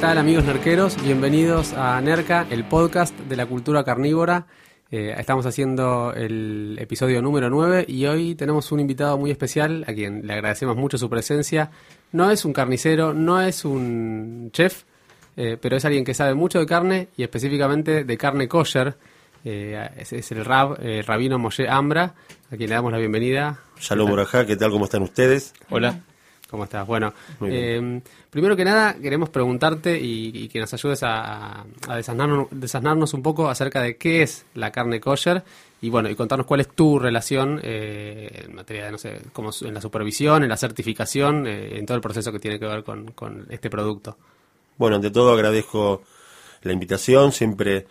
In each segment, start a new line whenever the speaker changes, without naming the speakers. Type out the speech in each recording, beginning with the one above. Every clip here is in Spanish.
Tal amigos nerqueros? Bienvenidos a Nerca, el podcast de la cultura carnívora. Eh, estamos haciendo el episodio número 9 y hoy tenemos un invitado muy especial a quien le agradecemos mucho su presencia. No es un carnicero, no es un chef, eh, pero es alguien que sabe mucho de carne y específicamente de carne kosher. Eh, es, es el rab, eh, rabino Moshe Ambra, a quien le damos la bienvenida.
Shalom Borajá, ¿qué tal? ¿Cómo están ustedes?
Hola. ¿Cómo estás? Bueno, eh, primero que nada queremos preguntarte y, y que nos ayudes a, a desasnarnos, desasnarnos un poco acerca de qué es la carne kosher y bueno, y contarnos cuál es tu relación eh, en materia de, no sé, como en la supervisión, en la certificación, eh, en todo el proceso que tiene que ver con, con este producto.
Bueno, ante todo agradezco la invitación, siempre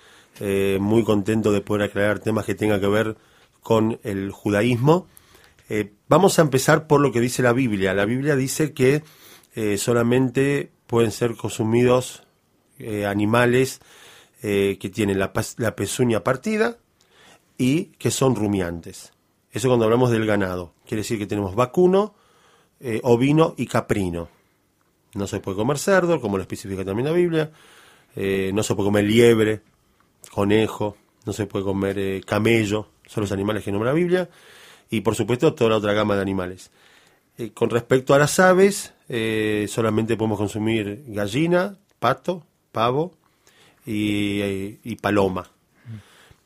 muy contento de poder aclarar temas que tengan que ver con el judaísmo. Eh, vamos a empezar por lo que dice la Biblia. La Biblia dice que eh, solamente pueden ser consumidos eh, animales eh, que tienen la, la pezuña partida y que son rumiantes. Eso cuando hablamos del ganado. Quiere decir que tenemos vacuno, ovino y caprino. No se puede comer cerdo, como lo especifica también la Biblia. No se puede comer liebre, conejo, no se puede comer camello, son los animales que nombra la Biblia. Y por supuesto toda la otra gama de animales. Eh, con respecto a las aves, eh, solamente podemos consumir gallina, pato, pavo y, y paloma.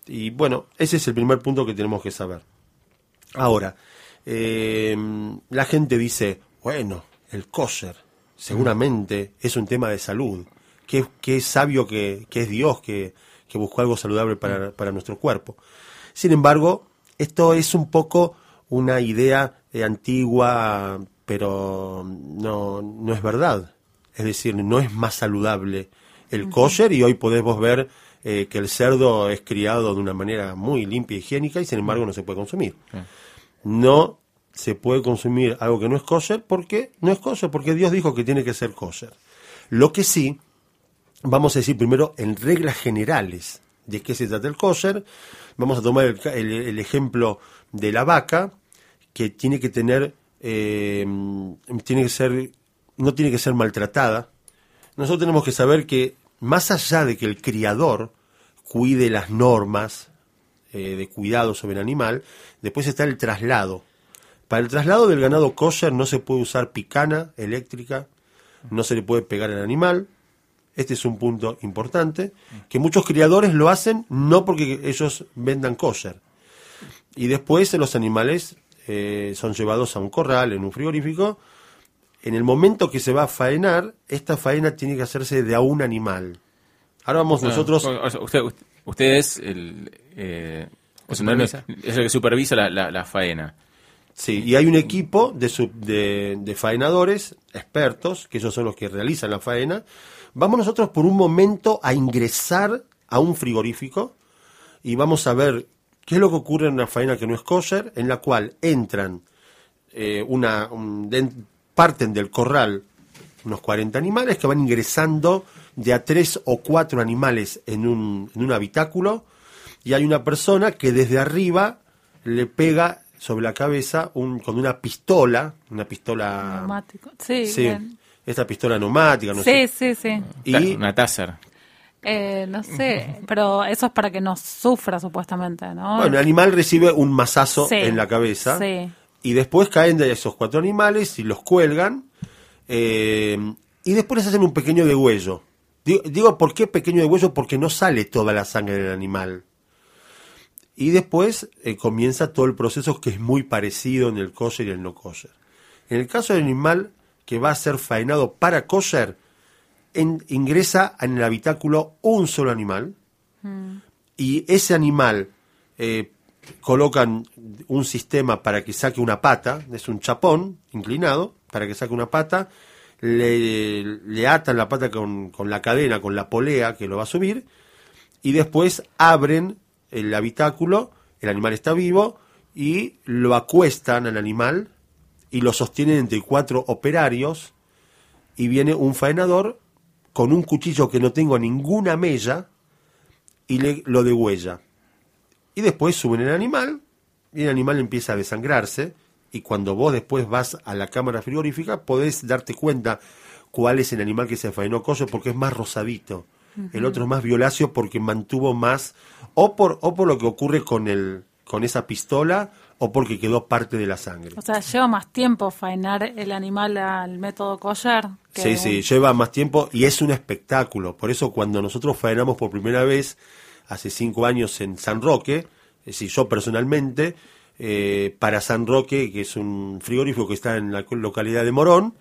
Y bueno, ese es el primer punto que tenemos que saber. Ahora, eh, la gente dice, bueno, el kosher seguramente es un tema de salud. Qué, qué sabio que, que es Dios que, que buscó algo saludable para, para nuestro cuerpo. Sin embargo, esto es un poco una idea eh, antigua, pero no, no es verdad. Es decir, no es más saludable el kosher y hoy podemos ver eh, que el cerdo es criado de una manera muy limpia y higiénica y sin embargo no se puede consumir. No se puede consumir algo que no es kosher porque no es kosher, porque Dios dijo que tiene que ser kosher. Lo que sí, vamos a decir primero en reglas generales de qué se trata el kosher. Vamos a tomar el, el- el ejemplo de la vaca, que tiene que tener, eh, tiene que ser, no tiene que ser maltratada. Nosotros tenemos que saber que más allá de que el criador cuide las normas eh, de cuidado sobre el animal, después está el traslado. Para el traslado del ganado kosher no se puede usar picana eléctrica, no se le puede pegar al animal. Este es un punto importante, que muchos criadores lo hacen no porque ellos vendan kosher. Y después los animales eh, son llevados a un corral, en un frigorífico. En el momento que se va a faenar, esta faena tiene que hacerse de a un animal. Ahora vamos
Ah,
nosotros...
usted, usted es el, eh,
¿Que
es el que supervisa la, la- la faena.
Sí, y hay un equipo de, sub- de, de faenadores, expertos, que ellos son los que realizan la faena. Vamos nosotros por un momento a ingresar a un frigorífico y vamos a ver qué es lo que ocurre en una faena que no es kosher, en la cual entran eh, una un- parten del corral unos 40 animales que van ingresando de a tres o cuatro animales en un, en un habitáculo y hay una persona que desde arriba le pega sobre la cabeza un, con una pistola, una pistola...
Neumático. Sí,
Sí,
bien.
Esta pistola neumática, no
sí,
sé.
sí, sí.
Y
Una taser.
Eh, no sé, pero eso es para que no sufra supuestamente, ¿no?
bueno, el animal recibe un mazazo
Sí,
en la cabeza
sí.
y después caen de esos cuatro animales y los cuelgan eh, y después les hacen un pequeño degüello. Digo, digo, ¿por qué pequeño degüello? Porque no sale toda la sangre del animal. Y después eh, comienza todo el proceso que es muy parecido en el kosher y el no kosher. En el caso del animal que va a ser faenado para kosher, en- ingresa en el habitáculo un solo animal. Y ese animal eh, colocan un sistema para que saque una pata, es un chapón inclinado, para que saque una pata, le, le atan la pata con, con la cadena, con la polea que lo va a subir, y después abren el habitáculo, el animal está vivo, y lo acuestan al animal y lo sostienen entre cuatro operarios, y viene un faenador con un cuchillo que no tengo ninguna mella, y le, lo degüella. Y después suben el animal y el animal empieza a desangrarse y cuando vos después vas a la cámara frigorífica podés darte cuenta cuál es el animal que se faenó collo porque es más rosadito. El otro es más violáceo porque mantuvo más o por o por lo que ocurre con el con esa pistola o porque quedó parte de la sangre.
O sea, lleva más tiempo faenar el animal al método que
Sí,
un-
sí, lleva más tiempo y es un espectáculo. Por eso cuando nosotros faenamos por primera vez, hace cinco años en San Roque, es decir, yo personalmente, eh, para San Roque, que es un frigorífico que está en la localidad de Morón,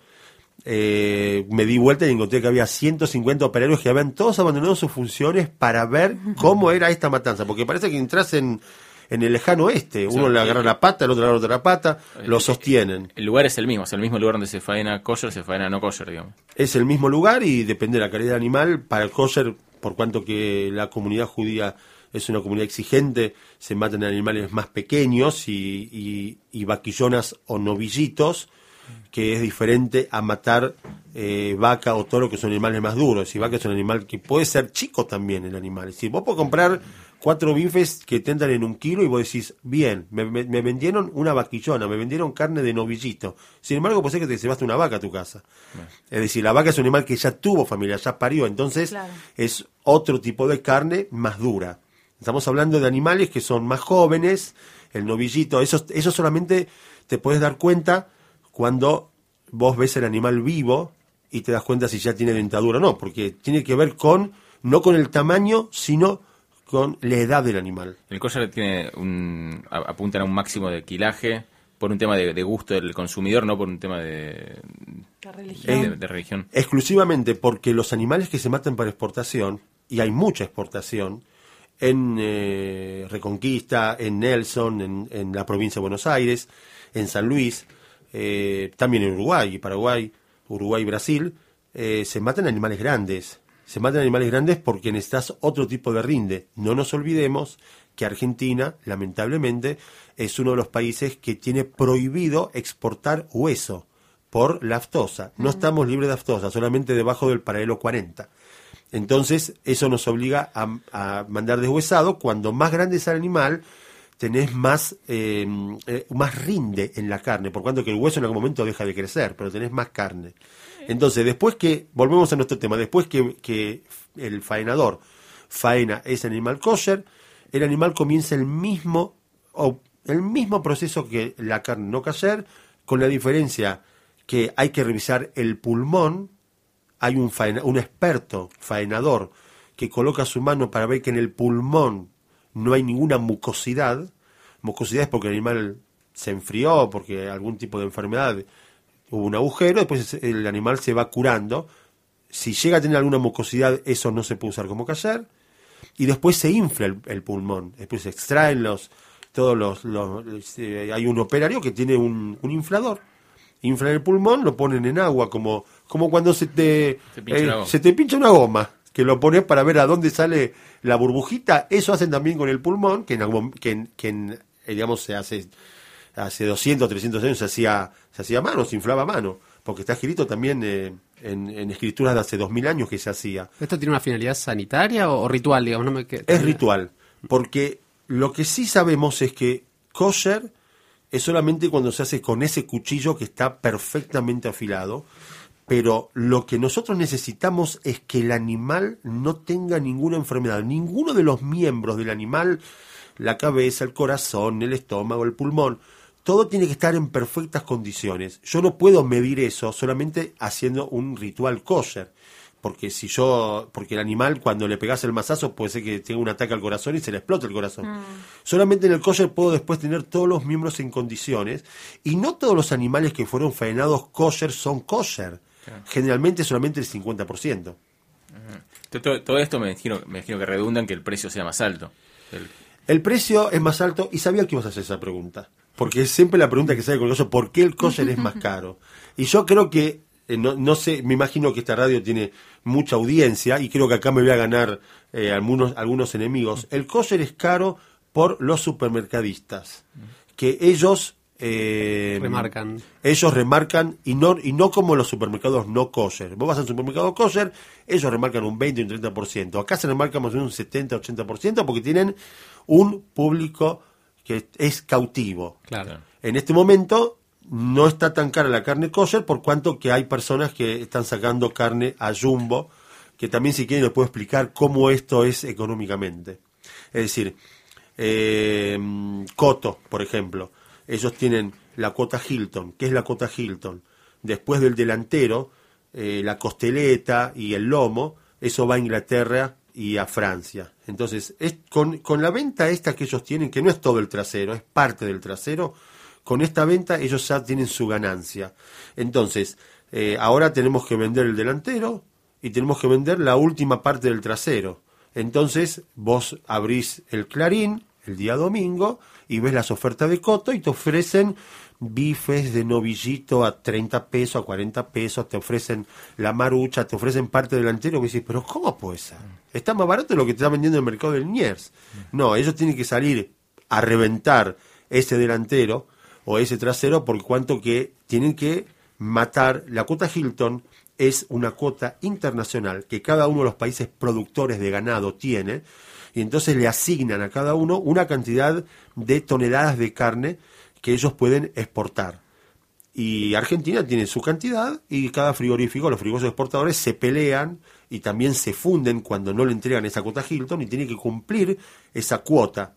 eh, me di vuelta y encontré que había 150 operarios que habían todos abandonado sus funciones para ver cómo era esta matanza, porque parece que entras en, en el lejano oeste, uno le agarra la pata, el otro le agarra otra pata, lo sostienen.
El lugar es el mismo, es el mismo lugar donde se faena kosher, se faena no kosher, digamos.
es el mismo lugar y depende de la calidad del animal. Para el kosher, por cuanto que la comunidad judía es una comunidad exigente, se matan animales más pequeños y, y, y vaquillonas o novillitos, que es diferente a matar eh, vaca o toro, que son animales más duros. Y vaca es un animal que puede ser chico también el animal. Es decir, vos podés comprar cuatro bifes que te entran en un kilo y vos decís, bien, me, me- me vendieron una vaquillona, me vendieron carne de novillito. Sin embargo, puede ser que te llevaste una vaca a tu casa. Es decir, la vaca es un animal que ya tuvo familia, ya parió, entonces
Claro.
es otro tipo de carne más dura. Estamos hablando de animales que son más jóvenes, el novillito, eso, eso solamente te puedes dar cuenta cuando vos ves el animal vivo y te das cuenta si ya tiene dentadura o no, porque tiene que ver con, no con el tamaño, sino con la edad del animal.
El kosher tiene un, a- apuntan a un máximo de quilaje por un tema de, de gusto del consumidor, no por un tema de,
La religión.
de- de religión.
exclusivamente porque los animales que se matan para exportación, y hay mucha exportación, en eh, Reconquista, en Nelson, en, en la provincia de Buenos Aires, en San Luis, eh, también en Uruguay y Paraguay, Uruguay y Brasil, eh, se matan animales grandes. Se matan animales grandes porque necesitas otro tipo de rinde. No nos olvidemos que Argentina, lamentablemente, es uno de los países que tiene prohibido exportar hueso por la aftosa. No estamos libres de aftosa, solamente debajo del paralelo 40. Entonces, eso nos obliga a, a mandar deshuesado. Cuando más grande es el animal, tenés más, eh, eh, más rinde en la carne, por cuanto que el hueso en algún momento deja de crecer, pero tenés más carne. Entonces, después que, volvemos a nuestro tema, después que, que el faenador faena ese animal kosher, el animal comienza el mismo, o el mismo proceso que la carne no kosher, con la diferencia que hay que revisar el pulmón, hay un, faena- un experto faenador que coloca su mano para ver que en el pulmón no hay ninguna mucosidad. Mucosidad es porque el animal se enfrió, porque algún tipo de enfermedad hubo un agujero, después el animal se va curando. Si llega a tener alguna mucosidad, eso no se puede usar como callar. Y después se infla el, el pulmón. Después se extraen los, todos los, los- eh, hay un operario que tiene un, un inflador. Inflan el pulmón, lo ponen en agua, como, como cuando se te,
Se pincha
eh,
una goma.
se te pincha una goma. que lo pones para ver a dónde sale la burbujita. Eso hacen también con el pulmón, que en, que que en, eh, digamos, se hace, hace 200, 300 años se hacía, se hacía a mano, se inflaba a mano, porque está escrito también eh, en, en escrituras de hace 2000 años que se hacía.
¿Esto tiene una finalidad sanitaria o, o ritual, digamos? No me
Es ritual, porque lo que sí sabemos es que kosher es solamente cuando se hace con ese cuchillo que está perfectamente afilado, pero lo que nosotros necesitamos es que el animal no tenga ninguna enfermedad, ninguno de los miembros del animal, la cabeza, el corazón, el estómago, el pulmón, todo tiene que estar en perfectas condiciones. Yo no puedo medir eso solamente haciendo un ritual kosher porque si yo, porque el animal cuando le pegas el mazazo puede ser que tenga un ataque al corazón y se le explote el corazón. Solamente en el kosher puedo después tener todos los miembros en condiciones y no todos los animales que fueron faenados kosher son kosher. Generalmente solamente el 50%.
Todo, todo- todo esto me imagino, me imagino que redunda en que el precio sea más alto. El-
El precio es más alto y sabía que ibas a hacer esa pregunta. Porque es siempre la pregunta que sale con el kosher, ¿por qué el kosher es más caro? Y yo creo que, eh, no, no sé, me imagino que esta radio tiene mucha audiencia y creo que acá me voy a ganar eh, algunos, algunos enemigos. El kosher es caro por los supermercadistas, que ellos... eh,
Remarcan.
Ellos remarcan, y no, y no como los supermercados no kosher. Vos vas al supermercado kosher, ellos remarcan un 20 y un 30%. Acá se remarca más o menos un 70-80% porque tienen un público que es cautivo.
Claro.
En este momento no está tan cara la carne kosher por cuanto que hay personas que están sacando carne a jumbo, que también si quieren les puedo explicar cómo esto es económicamente. Es decir, eh, Coto, por ejemplo, ellos tienen la cuota Hilton. ¿Qué es la cuota Hilton? Después del delantero, eh, la costeleta y el lomo, eso va a Inglaterra y a Francia. Entonces, es, con, con la venta esta que ellos tienen, que no es todo el trasero, es parte del trasero, con esta venta ellos ya tienen su ganancia. Entonces, eh, ahora tenemos que vender el delantero y tenemos que vender la última parte del trasero. Entonces, vos abrís el clarín el día domingo y ves las ofertas de Coto y te ofrecen bifes de novillito a 30 pesos, a 40 pesos, te ofrecen la marucha, te ofrecen parte delantero, me dices, pero ¿cómo puede ser? Está más barato de lo que te está vendiendo en el mercado del Niers. No, ellos tienen que salir a reventar ese delantero o ese trasero por cuanto que tienen que matar. La cuota Hilton es una cuota internacional que cada uno de los países productores de ganado tiene y entonces le asignan a cada uno una cantidad de toneladas de carne que ellos pueden exportar. Y Argentina tiene su cantidad y cada frigorífico, los frigoríficos exportadores se pelean y también se funden cuando no le entregan esa cuota a Hilton y tienen que cumplir esa cuota.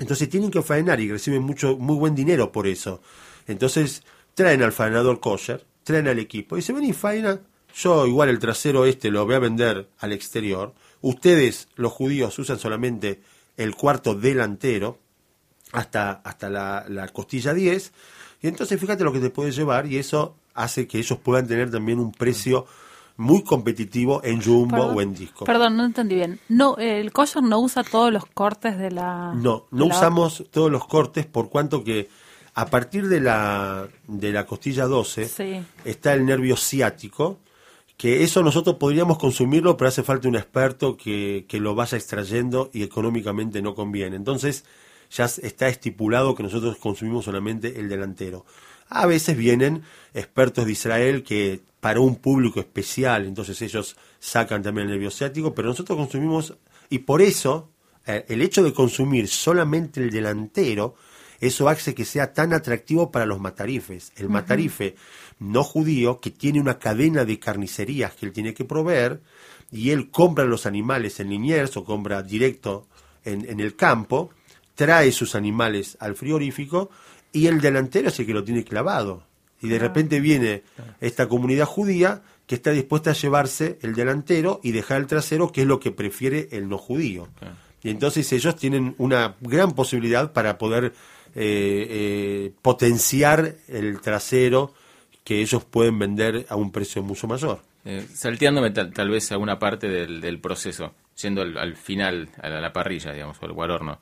Entonces tienen que faenar y reciben mucho, muy buen dinero por eso. Entonces traen al faenador kosher, traen al equipo y se ven y faena. Yo igual el trasero este lo voy a vender al exterior. Ustedes, los judíos, usan solamente el cuarto delantero hasta, hasta la, la costilla 10. Y entonces fíjate lo que te puede llevar y eso hace que ellos puedan tener también un precio muy competitivo en jumbo
Perdón,
o en disco.
Perdón, no entendí bien. No, el kosher no usa todos los cortes de la.
No, no
la-
usamos todos los cortes por cuanto que a partir de la, de la costilla 12
Sí.
está el nervio ciático, que eso nosotros podríamos consumirlo, pero hace falta un experto que, que lo vaya extrayendo y económicamente no conviene. Entonces ya está estipulado que nosotros consumimos solamente el delantero. A veces vienen expertos de Israel que para un público especial, entonces ellos sacan también el nervio ciático, pero nosotros consumimos, y por eso eh, el hecho de consumir solamente el delantero, eso hace que sea tan atractivo para los matarifes. El matarife no judío, que tiene una cadena de carnicerías que él tiene que proveer, y él compra los animales en Liniers o compra directo en, en el campo, trae sus animales al frigorífico, y el delantero es el que lo tiene clavado. Y de repente viene esta comunidad judía que está dispuesta a llevarse el delantero y dejar el trasero, que es lo que prefiere el no judío. Y entonces ellos tienen una gran posibilidad para poder eh, eh, potenciar el trasero que ellos pueden vender a un precio mucho mayor.
Eh, salteándome tal, tal vez a una parte del, del proceso, yendo al, al final, a la, parrilla, digamos, o al guarorno.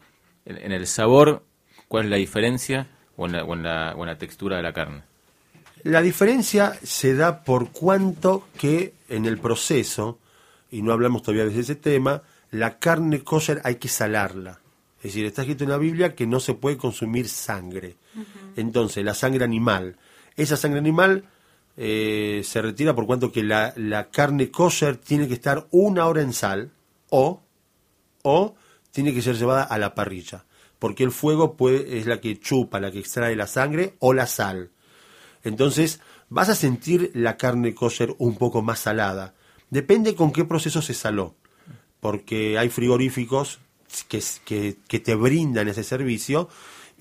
En, en el sabor, ¿cuál es la diferencia o en la, o en la, o en la textura de la carne?
La diferencia se da por cuanto que en el proceso y no hablamos todavía de ese tema, la carne kosher hay que salarla. Es decir, está escrito en la Biblia que no se puede consumir sangre. Entonces, la sangre animal. Esa sangre animal eh, se retira por cuanto que la, la carne kosher tiene que estar una hora en sal o, o tiene que ser llevada a la parrilla. Porque el fuego es la que chupa, la que extrae la sangre o la sal. Entonces, vas a sentir la carne kosher un poco más salada. Depende con qué proceso se saló. Porque hay frigoríficos que, que, que te brindan ese servicio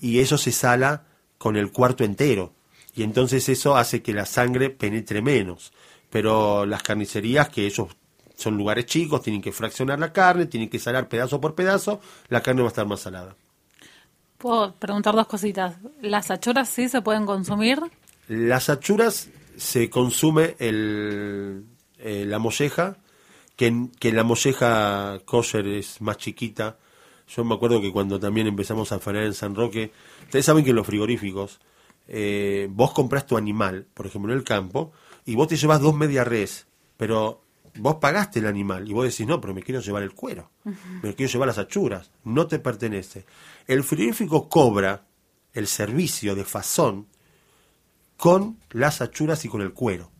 y eso se sala con el cuarto entero. Y entonces eso hace que la sangre penetre menos. Pero las carnicerías, que ellos son lugares chicos, tienen que fraccionar la carne, tienen que salar pedazo por pedazo, la carne va a estar más salada.
Puedo preguntar dos cositas. ¿Las achuras sí se pueden consumir?
Las achuras se consume el, eh, la molleja, que, que la molleja kosher es más chiquita. Yo me acuerdo que cuando también empezamos a afanar en San Roque, ustedes saben que en los frigoríficos, eh, vos compras tu animal, por ejemplo en el campo, y vos te llevas dos media res, pero vos pagaste el animal y vos decís, no, pero me quiero llevar el cuero, me quiero llevar las achuras, no te pertenece. El frigorífico cobra el servicio de fazón con las achuras y con el cuero.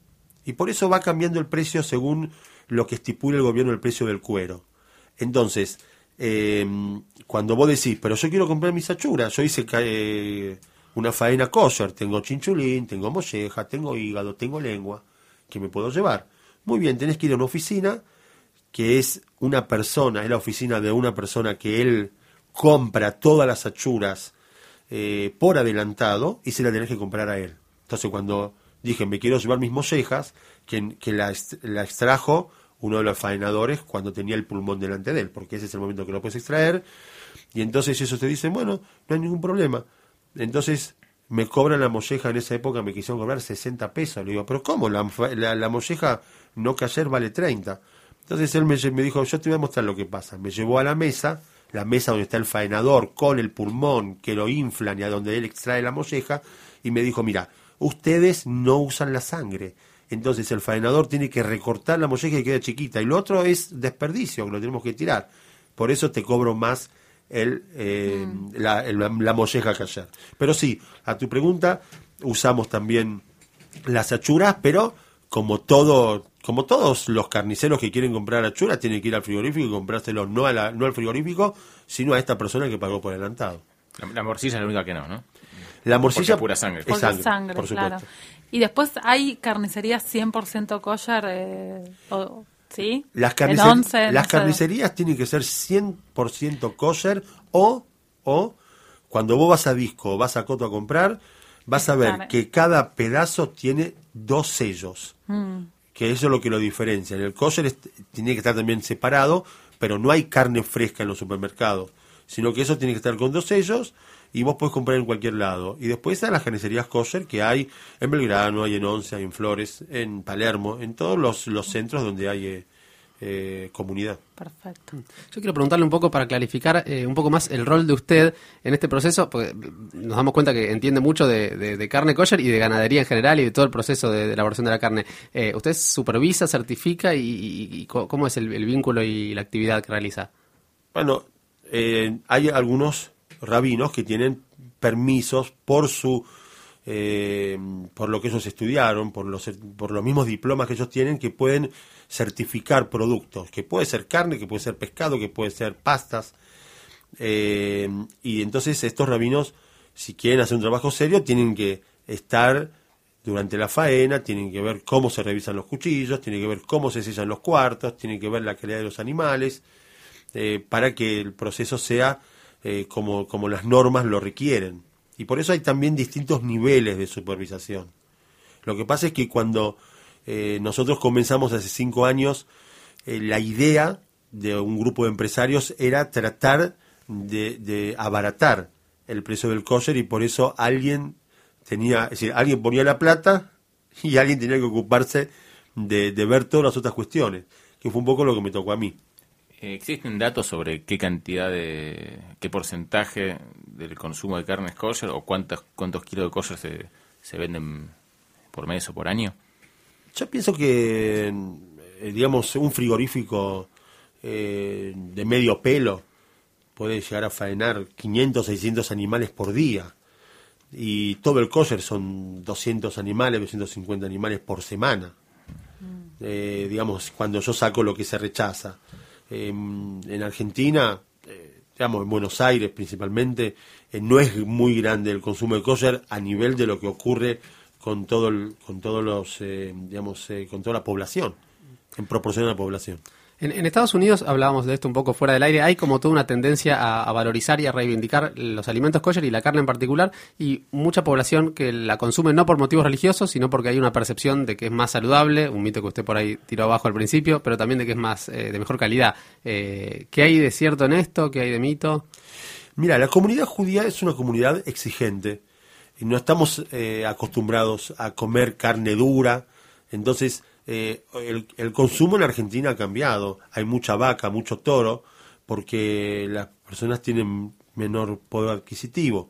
Y por eso va cambiando el precio según lo que estipula el gobierno el precio del cuero. Entonces, eh, cuando vos decís, pero yo quiero comprar mis achuras, yo hice eh, una faena kosher, tengo chinchulín, tengo molleja, tengo hígado, tengo lengua, que me puedo llevar. Muy bien, tenés que ir a una oficina que es una persona, es la oficina de una persona que él compra todas las achuras eh, por adelantado y se la tenés que comprar a él. Entonces cuando dije me quiero llevar mis mollejas, que, que la, la extrajo uno de los faenadores cuando tenía el pulmón delante de él, porque ese es el momento que lo puedes extraer, y entonces ellos te dicen, bueno, no hay ningún problema. Entonces me cobran la molleja en esa época, me quisieron cobrar 60 pesos. Le digo, pero ¿cómo? La, la, la molleja no que ayer vale 30. Entonces él me, dijo, yo te voy a mostrar lo que pasa. Me llevó a la mesa, la mesa donde está el faenador con el pulmón que lo inflan y a donde él extrae la molleja, y me dijo, mira, ustedes no usan la sangre. Entonces el faenador tiene que recortar la molleja y queda chiquita. Y lo otro es desperdicio, que lo tenemos que tirar. Por eso te cobro más el, eh, la, el- la molleja que ayer. Pero sí, a tu pregunta, usamos también las achuras, pero como todo, como todos los carniceros que quieren comprar achuras, tienen que ir al frigorífico y comprárselos no, a la- no al frigorífico, sino a esta persona que pagó por adelantado.
La, la morcilla es la única que no, ¿no?
La morcilla
Porque pura sangre.
es sangre,
sangre,
por supuesto.
claro. Y después hay carnicerías 100% kosher, eh, o- ¿sí?
Las,
En
carnicer-
once, no
las
sé.
carnicerías tienen que ser 100% kosher o, o cuando vos vas a disco o vas a coto a comprar, vas a ver
Claro.
que cada pedazo tiene dos sellos.
Mm.
Que eso es lo que lo diferencia. En el kosher tiene que estar también separado, pero no hay carne fresca en los supermercados, sino que eso tiene que estar con dos sellos y vos podés comprar en cualquier lado. Y después están las carnicerías kosher que hay en Belgrano, hay en Once, hay en Flores, en Palermo, en todos los, los centros donde hay eh, comunidad.
Perfecto.
Yo quiero preguntarle un poco para clarificar eh, un poco más el rol de usted en este proceso, porque nos damos cuenta que entiende mucho de, de- de carne kosher y de ganadería en general y de todo el proceso de, de elaboración de la carne. Eh, ¿Usted supervisa, certifica y, y- y co- cómo es el, el vínculo y la actividad que realiza?
Bueno, eh, hay algunos rabinos que tienen permisos por su eh, por lo que ellos estudiaron, por los por los mismos diplomas que ellos tienen que pueden certificar productos, que puede ser carne, que puede ser pescado, que puede ser pastas. Eh, y entonces estos rabinos, si quieren hacer un trabajo serio, tienen que estar durante la faena, tienen que ver cómo se revisan los cuchillos, tienen que ver cómo se sellan los cuartos, tienen que ver la calidad de los animales, eh, para que el proceso sea como, como las normas lo requieren. Y por eso hay también distintos niveles de supervisación. Lo que pasa es que cuando eh, nosotros comenzamos hace cinco años, eh, la idea de un grupo de empresarios era tratar de, abaratar el precio del kosher y por eso alguien tenía, es decir, alguien ponía la plata y alguien tenía que ocuparse de, de ver todas las otras cuestiones, que fue un poco lo que me tocó a mí.
Eh, ¿Existen datos sobre qué cantidad de, qué porcentaje del consumo de carne es kosher o cuántos, cuántos kilos de kosher se, se venden por mes o por año?
Yo pienso que eh, digamos, un frigorífico eh, de medio pelo puede llegar a faenar 500, 600 animales por día. Y todo el kosher son 200 animales, 250 animales por semana. Eh, digamos, cuando yo saco lo que se rechaza. Em, en Argentina, eh, digamos, en Buenos Aires principalmente, eh, no es muy grande el consumo de kosher a nivel de lo que ocurre con todo el, con todos los, eh, digamos, con toda la población, en proporción a la población.
En, Estados Unidos, hablábamos de esto un poco fuera del aire, hay como toda una tendencia a, valorizar y a reivindicar los alimentos kosher y la carne en particular, y mucha población que la consume no por motivos religiosos, sino porque hay una percepción de que es más saludable, un mito que usted por ahí tiró abajo al principio, pero también de que es más eh, de mejor calidad. Eh, ¿Qué hay de cierto en esto? ¿Qué hay de mito?
Mira, la comunidad judía es una comunidad exigente. No estamos eh, acostumbrados a comer carne dura. Entonces, eh, el, el consumo en Argentina ha cambiado. Hay mucha vaca, mucho toro, porque las personas tienen menor poder adquisitivo.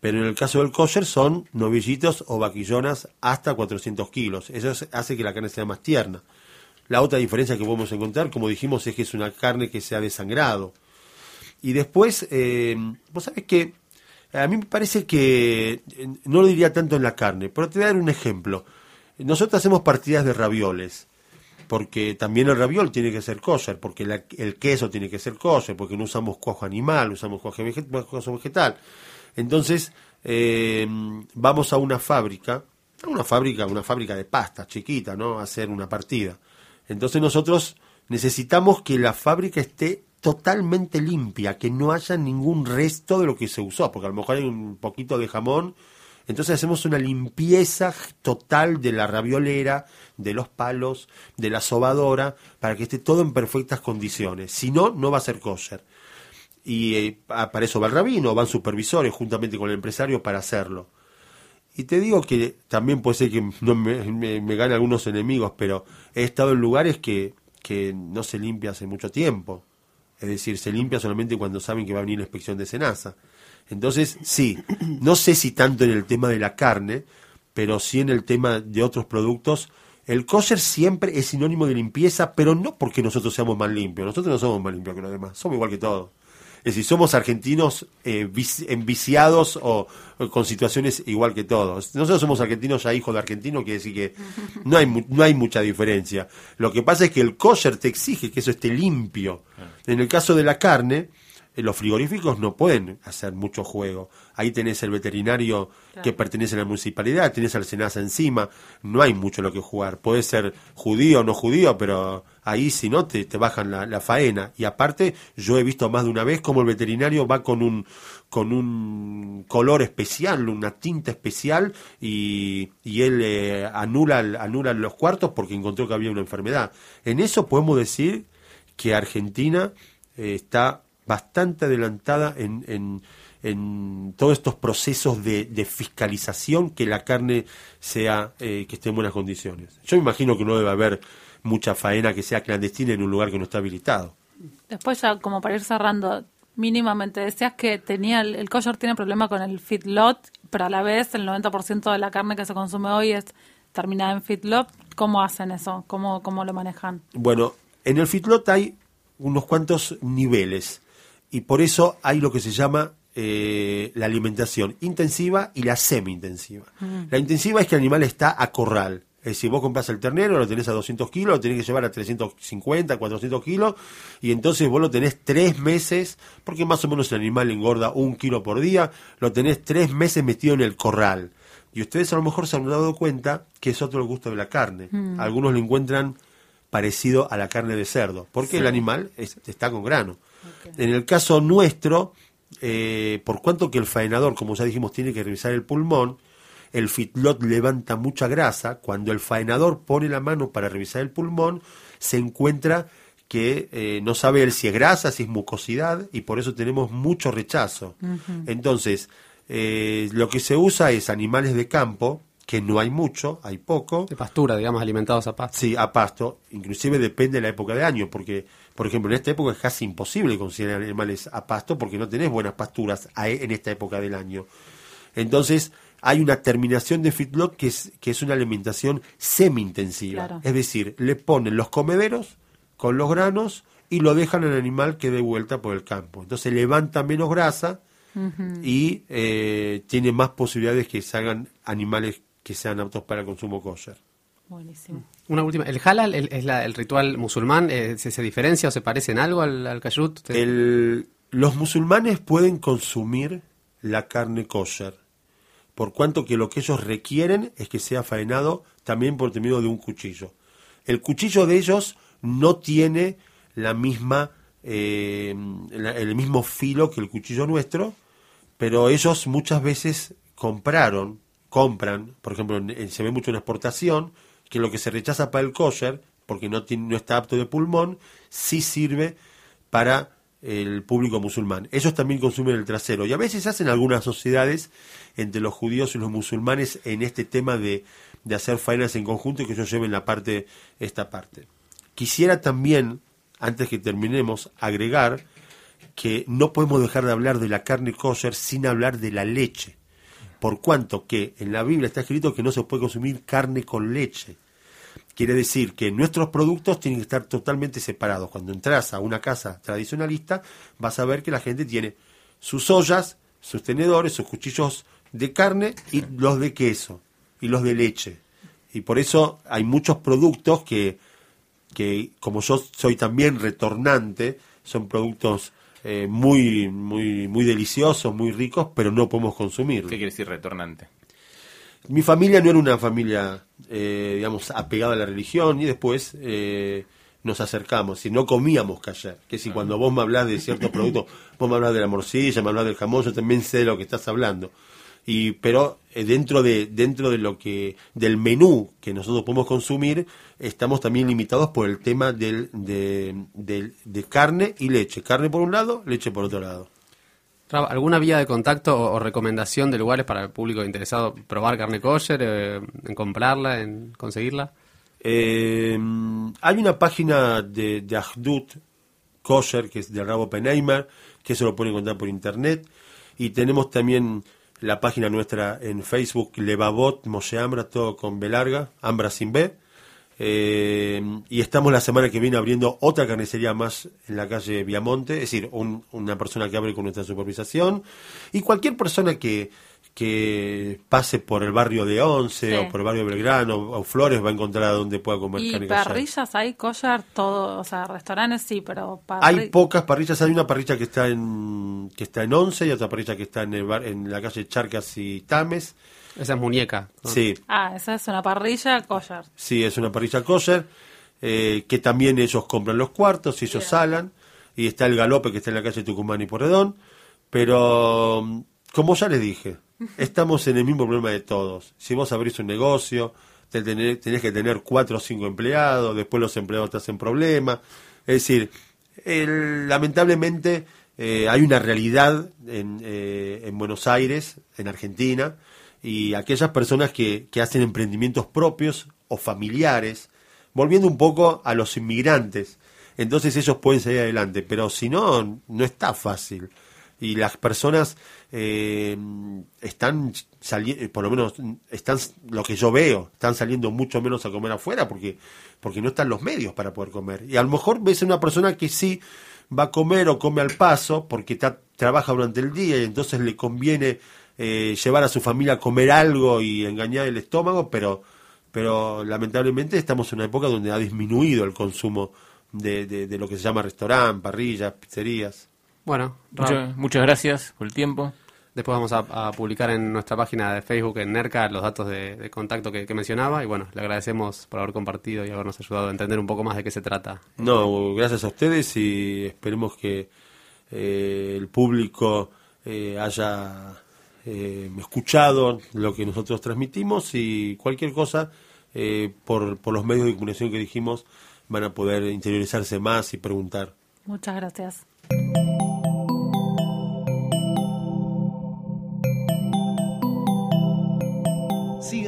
Pero en el caso del kosher son novillitos o vaquillonas hasta 400 kilos. Eso es- hace que la carne sea más tierna. La otra diferencia que podemos encontrar, como dijimos, es que es una carne que se ha desangrado. Y después, eh, vos sabés que a mí me parece que, eh, no lo diría tanto en la carne, pero te voy a dar un ejemplo. Nosotros hacemos partidas de ravioles, porque también el raviol tiene que ser kosher, porque la- el queso tiene que ser kosher, porque no usamos cuajo animal, usamos cuajo veget- cuajo vegetal. Entonces, eh, vamos a una fábrica, una fábrica, una fábrica de pasta chiquita, ¿no? A hacer una partida. Entonces nosotros necesitamos que la fábrica esté totalmente limpia, que no haya ningún resto de lo que se usó, porque a lo mejor hay un poquito de jamón. Entonces hacemos una limpieza total de la raviolera, de los palos, de la sobadora, para que esté todo en perfectas condiciones. Si no, no va a ser kosher. Y eh, para eso va el rabino, van supervisores juntamente con el empresario para hacerlo. Y te digo que también puede ser que no me, me, me gane algunos enemigos, pero he estado en lugares que, que no se limpia hace mucho tiempo. Es decir, se limpia solamente cuando saben que va a venir la inspección de Senasa. Entonces, sí, no sé si tanto en el tema de la carne, pero sí en el tema de otros productos. El kosher siempre es sinónimo de limpieza, pero no porque nosotros seamos más limpios. Nosotros no somos más limpios que los demás, somos igual que todos. Es decir, somos argentinos eh, vici- enviciados o, o con situaciones igual que todos. Nosotros somos argentinos ya hijos de argentino, quiere decir que no hay, no hay mucha diferencia. Lo que pasa es que el kosher te exige que eso esté limpio. En el caso de la carne, los frigoríficos no pueden hacer mucho juego. Ahí tenés el veterinario que pertenece a la municipalidad, tenés al Senasa encima, no hay mucho lo que jugar. Puede ser judío o no judío, pero ahí si no te, te bajan la, la faena. Y aparte, yo he visto más de una vez como el veterinario va con un con un color especial, una tinta especial, y, y él eh, anula, anula los cuartos porque encontró que había una enfermedad. En eso podemos decir que Argentina eh, está bastante adelantada en, en, en todos estos procesos de, de fiscalización que la carne sea eh, que esté en buenas condiciones. Yo me imagino que no debe haber mucha faena que sea clandestina en un lugar que no está habilitado.
Después ya, como para ir cerrando, mínimamente decías que tenía el, el kosher tiene problema con el feedlot, pero a la vez el 90% de la carne que se consume hoy es terminada en feedlot. ¿Cómo hacen eso? ¿Cómo, cómo lo manejan?
Bueno, en el feedlot hay unos cuantos niveles y por eso hay lo que se llama eh, la alimentación intensiva y la semi-intensiva. La intensiva es que el animal está a corral. Es decir, vos compras el ternero, lo tenés a 200 kilos, lo tenés que llevar a 350, 400 kilos, y entonces vos lo tenés tres meses, porque más o menos el animal engorda un kilo por día, lo tenés tres meses metido en el corral. Y ustedes a lo mejor se han dado cuenta que es otro el gusto de la carne. Algunos lo encuentran parecido a la carne de cerdo, porque el animal es- está con grano. En el caso nuestro, eh, por cuanto que el faenador, como ya dijimos, tiene que revisar el pulmón, el fitlot levanta mucha grasa, cuando el faenador pone la mano para revisar el pulmón, se encuentra que eh, no sabe él si es grasa, si es mucosidad, y por eso tenemos mucho rechazo. Entonces, eh, lo que se usa es animales de campo, que no hay mucho, hay poco,
De pastura, digamos, alimentados a pasto.
Sí, a pasto. Inclusive depende de la época de año, porque, por ejemplo, en esta época es casi imposible conseguir animales a pasto porque no tenés buenas pasturas a- en esta época del año. Entonces, hay una terminación de feedlot que es, que es una alimentación semi-intensiva.
Claro.
Es decir, le ponen los comederos con los granos y lo dejan al animal que dé vuelta por el campo. Entonces levanta menos grasa y eh, tiene más posibilidades que se hagan animales que sean aptos para el consumo kosher.
Buenísimo.
Una última. ¿El halal el- es la- el ritual musulmán? eh, ¿se, se diferencia o se parece en algo al, al kashrut? Usted-
El- los musulmanes pueden consumir la carne kosher, por cuanto que lo que ellos requieren es que sea faenado también por medio de un cuchillo. El cuchillo de ellos no tiene la misma, eh, la- el mismo filo que el cuchillo nuestro, pero ellos muchas veces compraron, compran, por ejemplo, se ve mucho en exportación, que lo que se rechaza para el kosher, porque no, tiene, no está apto de pulmón, sí sirve para el público musulmán. Ellos también consumen el trasero y a veces hacen algunas sociedades entre los judíos y los musulmanes en este tema de, de hacer faenas en conjunto y que ellos lleven la parte, esta parte. Quisiera también, antes que terminemos, agregar que no podemos dejar de hablar de la carne kosher sin hablar de la leche. Por cuanto que en la Biblia está escrito que no se puede consumir carne con leche. Quiere decir que nuestros productos tienen que estar totalmente separados. Cuando entras a una casa tradicionalista, vas a ver que la gente tiene sus ollas, sus tenedores, sus cuchillos de carne y los de queso y los de leche. Y por eso hay muchos productos que, que como yo soy también retornante, son productos eh, muy, muy, muy deliciosos, muy ricos, pero no podemos consumirlos.
¿Qué quiere decir retornante?
Mi familia no era una familia, eh, digamos, apegada a la religión y después eh, nos acercamos y no comíamos callar. Que si cuando vos me hablas de ciertos productos, vos me hablas de la morcilla, me hablas del jamón, yo también sé de lo que estás hablando. Y, pero eh, dentro de dentro de lo que del menú que nosotros podemos consumir estamos también limitados por el tema del, de, de carne y leche carne por un lado leche por otro lado
¿Alguna vía de contacto o, o recomendación de lugares para el público interesado probar carne kosher, eh, en comprarla, en conseguirla?
Eh, hay una página de, de Ahdut Kosher, que es de Rabo Penheimer, que se lo pueden encontrar por internet. Y tenemos también la página nuestra en Facebook, Levavot Moshe Ambra, todo con B larga, Ambra sin B. Eh, y estamos la semana que viene abriendo otra carnicería más en la calle Viamonte, es decir, un- una persona que abre con nuestra supervisación. Y cualquier persona que, que pase por el barrio de Once
Sí.
o por el barrio de Belgrano o Flores va a encontrar a donde pueda comer
Y
carne
parrillas hay kosher todo, o sea, restaurantes sí, pero parri-
Hay pocas parrillas, hay una parrilla que está en que está en Once y otra parrilla que está en, el bar- en la calle Charcas y Tames.
Esa es muñeca. ¿no?
Sí,
Ah, esa es una parrilla kosher.
sí, es una parrilla kosher, eh, que también ellos compran los cuartos y ellos
Bien.
salan. Y está el galope que está en la calle Tucumán y Porredón. Pero, mm, como ya les dije, estamos en el mismo problema de todos. Si vos abrís un negocio, te tenés, que tener cuatro o cinco empleados, después los empleados te hacen problemas. Es decir, lamentablemente eh, hay una realidad en, eh, en Buenos Aires, en Argentina, y aquellas personas que, que hacen emprendimientos propios o familiares, volviendo un poco a los inmigrantes, entonces ellos pueden salir adelante, pero si no, no está fácil. Y las personas eh, están saliendo, por lo menos están, lo que yo veo, están saliendo mucho menos a comer afuera porque, porque no están los medios para poder comer. Y a lo mejor ves una persona que sí va a comer o come al paso porque está- trabaja durante el día y entonces le conviene eh, llevar a su familia a comer algo y engañar el estómago, pero, pero lamentablemente estamos en una época donde ha disminuido el consumo de, de- de lo que se llama restaurante, parrillas, pizzerías.
Bueno,
Muchas, gracias por el tiempo.
después vamos a, a publicar en nuestra página de Facebook, en NERCA, los datos de, de contacto que, que mencionaba. Y bueno, le agradecemos por haber compartido y habernos ayudado a entender un poco más de qué se trata.
No, gracias a ustedes y esperemos que eh, el público eh, haya eh, escuchado lo que nosotros transmitimos y cualquier cosa eh, por, por los medios de comunicación que dijimos van a poder interiorizarse más y preguntar.
Muchas gracias.